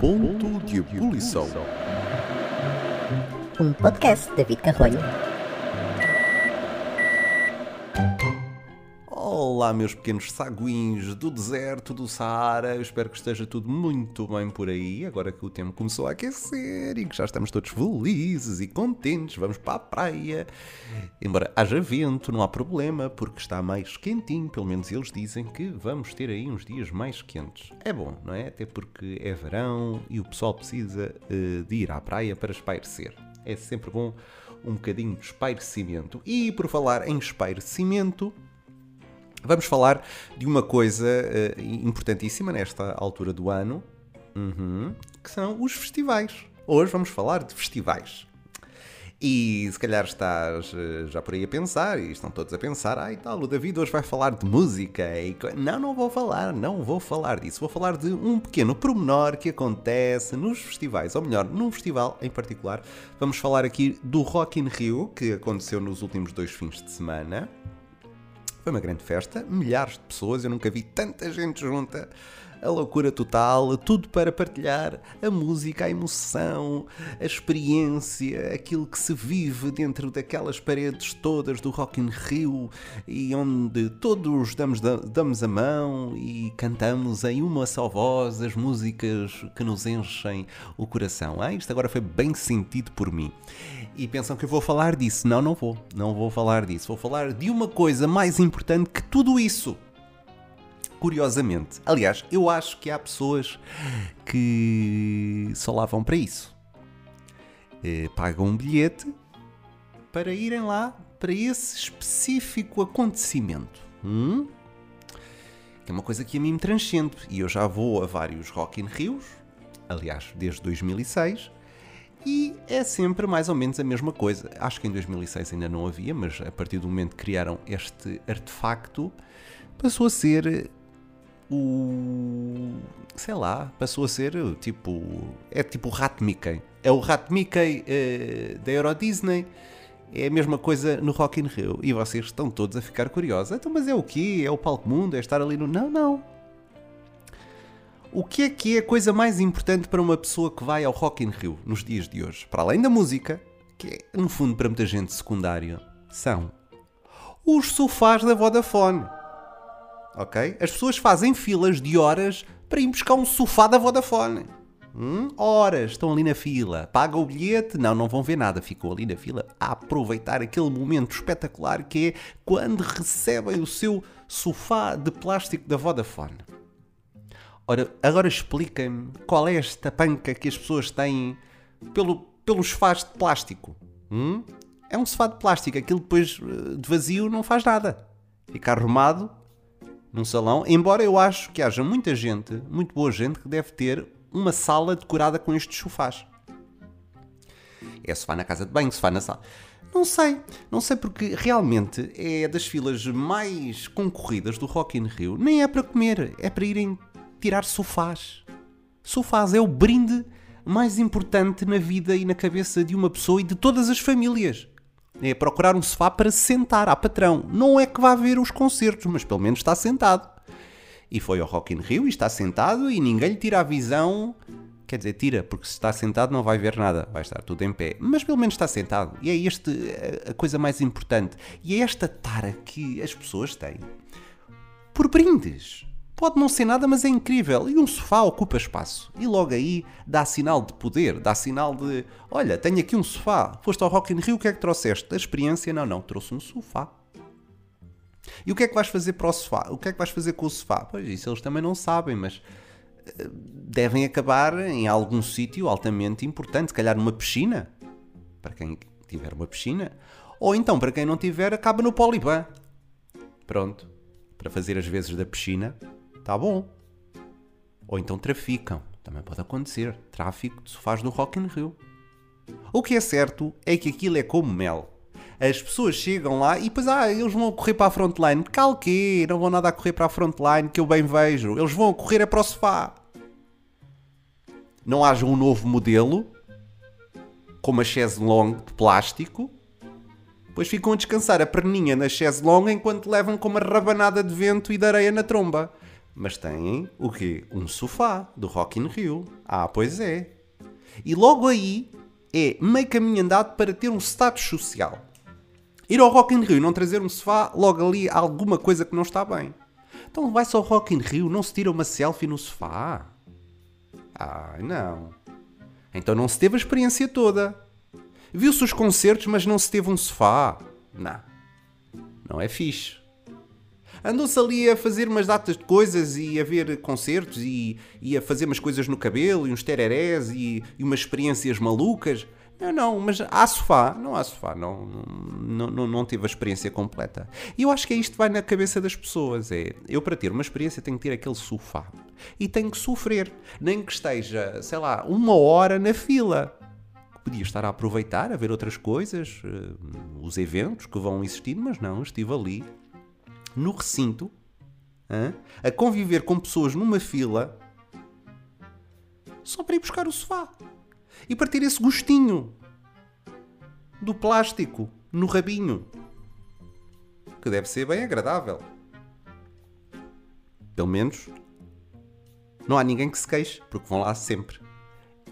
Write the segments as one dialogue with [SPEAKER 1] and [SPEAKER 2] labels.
[SPEAKER 1] Ponto de ebulição.
[SPEAKER 2] Um podcast de David Carrolho.
[SPEAKER 1] Olá, meus pequenos saguinhos do deserto do Saara. Eu espero que esteja tudo muito bem por aí. Agora que o tempo começou a aquecer e que já estamos todos felizes e contentes, vamos para a praia. Embora haja vento, não há problema, porque está mais quentinho. Pelo menos eles dizem que vamos ter aí uns dias mais quentes. É bom, não é? Até porque é verão e o pessoal precisa uh, de ir à praia para espairecer. É sempre bom um bocadinho de espairecimento. E por falar em espairecimento. Vamos falar de uma coisa uh, importantíssima nesta altura do ano, uhum, que são os festivais. Hoje vamos falar de festivais. E se calhar estás uh, já por aí a pensar, e estão todos a pensar, ai tal, o David hoje vai falar de música. E... Não, não vou falar, não vou falar disso. Vou falar de um pequeno pormenor que acontece nos festivais, ou melhor, num festival em particular. Vamos falar aqui do Rock in Rio, que aconteceu nos últimos dois fins de semana. Foi uma grande festa, milhares de pessoas, eu nunca vi tanta gente junta. A loucura total, tudo para partilhar a música, a emoção, a experiência, aquilo que se vive dentro daquelas paredes todas do Rock in Rio e onde todos damos, damos a mão e cantamos em uma só voz as músicas que nos enchem o coração. Ah, isto agora foi bem sentido por mim. E pensam que eu vou falar disso. Não, não vou. Não vou falar disso. Vou falar de uma coisa mais importante que tudo isso curiosamente. Aliás, eu acho que há pessoas que só lá vão para isso. Eh, pagam um bilhete para irem lá para esse específico acontecimento. Hum? Que é uma coisa que a mim me transcende. E eu já vou a vários Rock in Rios, aliás, desde 2006, e é sempre mais ou menos a mesma coisa. Acho que em 2006 ainda não havia, mas a partir do momento que criaram este artefacto, passou a ser o. sei lá, passou a ser tipo. É tipo o rato Mickey. É o rato Mickey uh, da Euro Disney. É a mesma coisa no Rock in Rio. E vocês estão todos a ficar curiosos. Então, mas é o quê? É o palco mundo? É estar ali no. Não, não. O que é que é a coisa mais importante para uma pessoa que vai ao Rock in Rio nos dias de hoje? Para além da música, que é, no fundo, para muita gente secundário, são os sofás da Vodafone ok? As pessoas fazem filas de horas para ir buscar um sofá da Vodafone. Hum? Horas, estão ali na fila, pagam o bilhete, não, não vão ver nada, ficou ali na fila a aproveitar aquele momento espetacular que é quando recebem o seu sofá de plástico da Vodafone. Ora, agora expliquem-me qual é esta panca que as pessoas têm pelo, pelos sofás de plástico. Hum? É um sofá de plástico, aquilo depois eh, de vazio não faz nada. Fica arrumado, num salão, embora eu acho que haja muita gente, muito boa gente, que deve ter uma sala decorada com estes sofás. É sofá na casa de banho, sofá na sala. Não sei, não sei porque realmente é das filas mais concorridas do Rock in Rio. Nem é para comer, é para irem tirar sofás. Sofás é o brinde mais importante na vida e na cabeça de uma pessoa e de todas as famílias. É procurar um sofá para sentar à patrão. Não é que vá ver os concertos, mas pelo menos está sentado. E foi ao Rock in Rio e está sentado e ninguém lhe tira a visão. Quer dizer, tira, porque se está sentado não vai ver nada, vai estar tudo em pé. Mas pelo menos está sentado. E é este a coisa mais importante. E é esta tara que as pessoas têm por brindes. Pode não ser nada, mas é incrível. E um sofá ocupa espaço. E logo aí dá sinal de poder, dá sinal de: olha, tenho aqui um sofá. Foste ao Rock in Rio, o que é que trouxeste? A experiência? Não, não, trouxe um sofá. E o que é que vais fazer para o sofá? O que é que vais fazer com o sofá? Pois isso eles também não sabem, mas eh, devem acabar em algum sítio altamente importante, se calhar numa piscina, para quem tiver uma piscina, ou então para quem não tiver, acaba no Poliban. Pronto, para fazer as vezes da piscina, Tá bom. Ou então traficam. Também pode acontecer. Tráfico de sofás do Rock in Rio. O que é certo é que aquilo é como mel. As pessoas chegam lá e depois, ah, eles vão correr para a frontline. Calque, não vão nada a correr para a frontline, que eu bem vejo. Eles vão correr é para o sofá. Não haja um novo modelo, com uma chaise longue de plástico, Depois ficam a descansar a perninha na chaise longa enquanto levam com uma rabanada de vento e de areia na tromba. Mas têm o quê? Um sofá do Rock in Rio. Ah, pois é. E logo aí é meio caminho andado para ter um status social. Ir ao Rock in Rio e não trazer um sofá, logo ali há alguma coisa que não está bem. Então vai-se ao Rock in Rio, não se tira uma selfie no sofá? Ah, não. Então não se teve a experiência toda. Viu-se os concertos, mas não se teve um sofá. Não. Não é fixe. Andou-se ali a fazer umas datas de coisas e a ver concertos e, e a fazer umas coisas no cabelo e uns tererés e, e umas experiências malucas. Não, não, mas há sofá. Não há sofá. Não, não, não, não teve a experiência completa. E eu acho que é isto que vai na cabeça das pessoas. É, eu para ter uma experiência tenho que ter aquele sofá. E tenho que sofrer. Nem que esteja, sei lá, uma hora na fila. Podia estar a aproveitar, a ver outras coisas, uh, os eventos que vão existir, mas não, estive ali, no recinto, a conviver com pessoas numa fila, só para ir buscar o sofá. E para ter esse gostinho do plástico no rabinho. Que deve ser bem agradável. Pelo menos não há ninguém que se queixe, porque vão lá sempre.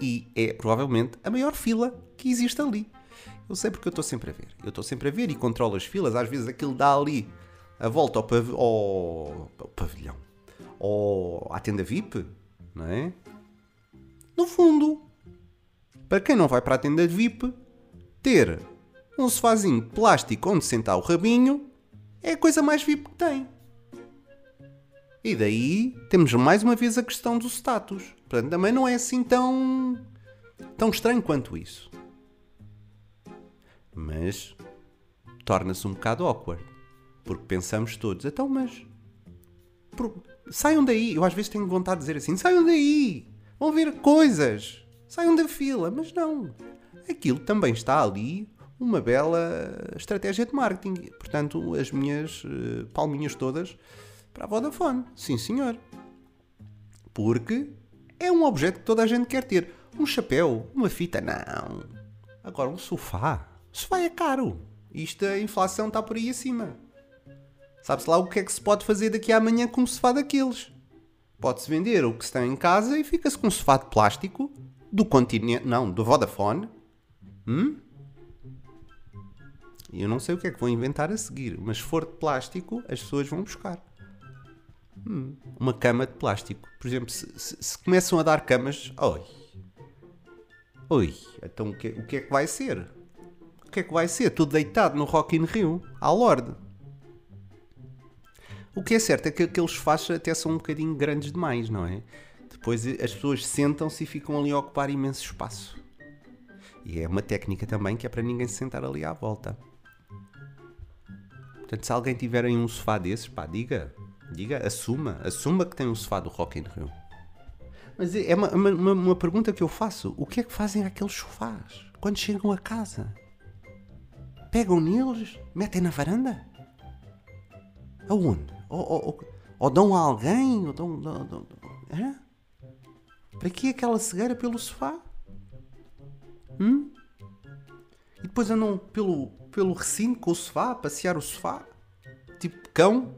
[SPEAKER 1] E é provavelmente a maior fila que existe ali. Eu sei porque eu estou sempre a ver. Eu estou sempre a ver e controlo as filas. Às vezes aquilo dá ali a volta ao, pav ao... ao pavilhão. Ou à tenda VIP, não é? No fundo, para quem não vai para a tenda VIP, ter um sofazinho de plástico onde sentar o rabinho é a coisa mais VIP que tem. E daí temos mais uma vez a questão do status. Portanto, também não é assim tão, tão estranho quanto isso. Mas torna-se um bocado awkward. Porque pensamos todos, então, mas. Saiam daí. Eu às vezes tenho vontade de dizer assim: saiam daí. Vão ver coisas. Saiam da fila. Mas não. Aquilo também está ali uma bela estratégia de marketing. Portanto, as minhas uh, palminhas todas para a Vodafone. Sim, senhor. Porque é um objeto que toda a gente quer ter. Um chapéu, uma fita, não. Agora, um sofá. O sofá é caro. Isto, a inflação está por aí acima. Sabe-se lá o que é que se pode fazer daqui a amanhã com um sofá daqueles. Pode-se vender o que se tem em casa e fica-se com um sofá de plástico do continente, não, do Vodafone. Hum? Eu não sei o que é que vão inventar a seguir, mas se for de plástico, as pessoas vão buscar. Hum, uma cama de plástico. Por exemplo, se, se, se começam a dar camas. Oi. Oi. Então o que, o que é que vai ser? O que é que vai ser? Tudo deitado no Rock in Rio, à Lorde. O que é certo é que aqueles faixas até são um bocadinho grandes demais, não é? Depois as pessoas sentam-se e ficam ali a ocupar imenso espaço. E é uma técnica também que é para ninguém se sentar ali à volta. Portanto, se alguém tiver aí um sofá desses, pá, diga. Diga, assuma. Assuma que tem um sofá do Rock in Rio. Mas é uma, uma, uma pergunta que eu faço. O que é que fazem aqueles sofás quando chegam a casa? Pegam neles? Metem na varanda? Aonde? Ou, ou, ou, dão a alguém? Ou dão, dão, dão, é? Para que aquela cegueira pelo sofá? Hum? E depois andam pelo, pelo recinto com o sofá, a passear o sofá? Tipo cão?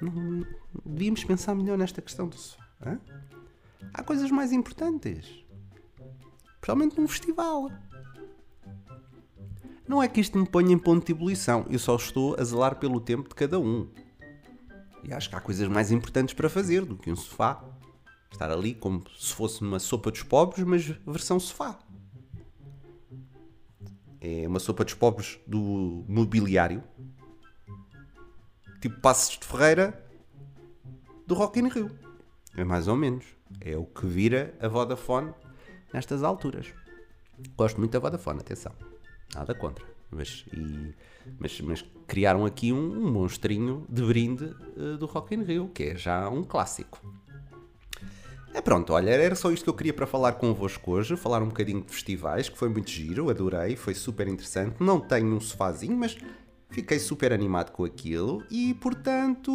[SPEAKER 1] Não, devíamos pensar melhor nesta questão do sofá. Hã? Há coisas mais importantes. Principalmente num festival. Não é que isto me ponha em ponto de ebulição, eu só estou a zelar pelo tempo de cada um. E acho que há coisas mais importantes para fazer do que um sofá. Estar ali como se fosse numa sopa dos pobres, mas versão sofá. É uma sopa dos pobres do mobiliário. Tipo Passos de Ferreira do Rock in Rio. É mais ou menos. É o que vira a Vodafone nestas alturas. Gosto muito da Vodafone, atenção. Nada contra. Mas, e, mas, mas criaram aqui um, um monstrinho de brinde uh, do Rock in Rio, que é já um clássico. É pronto, olha, era só isto que eu queria para falar convosco hoje, falar um bocadinho de festivais, que foi muito giro, adorei, foi super interessante. Não tenho um sofazinho, mas fiquei super animado com aquilo e, portanto,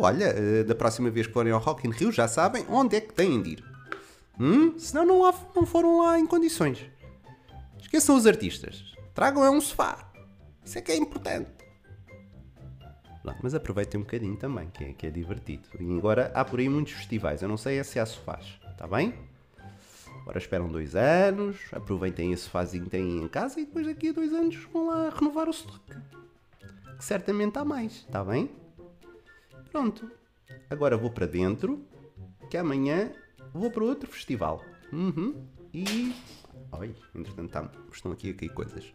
[SPEAKER 1] olha, eh, da próxima vez que forem ao Rock in Rio já sabem onde é que têm de ir. Hum? Senão não, não foram lá em condições. Esqueçam os artistas Tragam é um sofá. Isso é que é importante. Mas aproveitem um bocadinho também, que é, que é divertido. E agora há por aí muitos festivais. Eu não sei se há sofás, está bem? Agora esperam dois anos, aproveitem esse sofazinho que têm em casa e depois daqui a dois anos vão lá renovar o estoque. Que certamente há mais, está bem? Pronto. Agora vou para dentro, que amanhã vou para outro festival. Uhum. E. Oi, entretanto tá, estão aqui a cair coisas.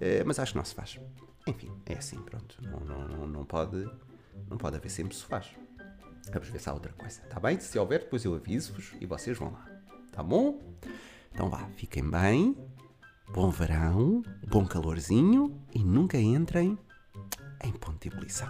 [SPEAKER 1] Eh, mas acho que não se faz. Enfim, é assim, pronto. Não, não, não, não pode, não pode haver sempre sofás. Vamos ver se há outra coisa, tá bem? Se houver, depois eu aviso-vos e vocês vão lá. Tá bom? Então vá, fiquem bem. Bom verão, bom calorzinho e nunca entrem em ponto de ebulição.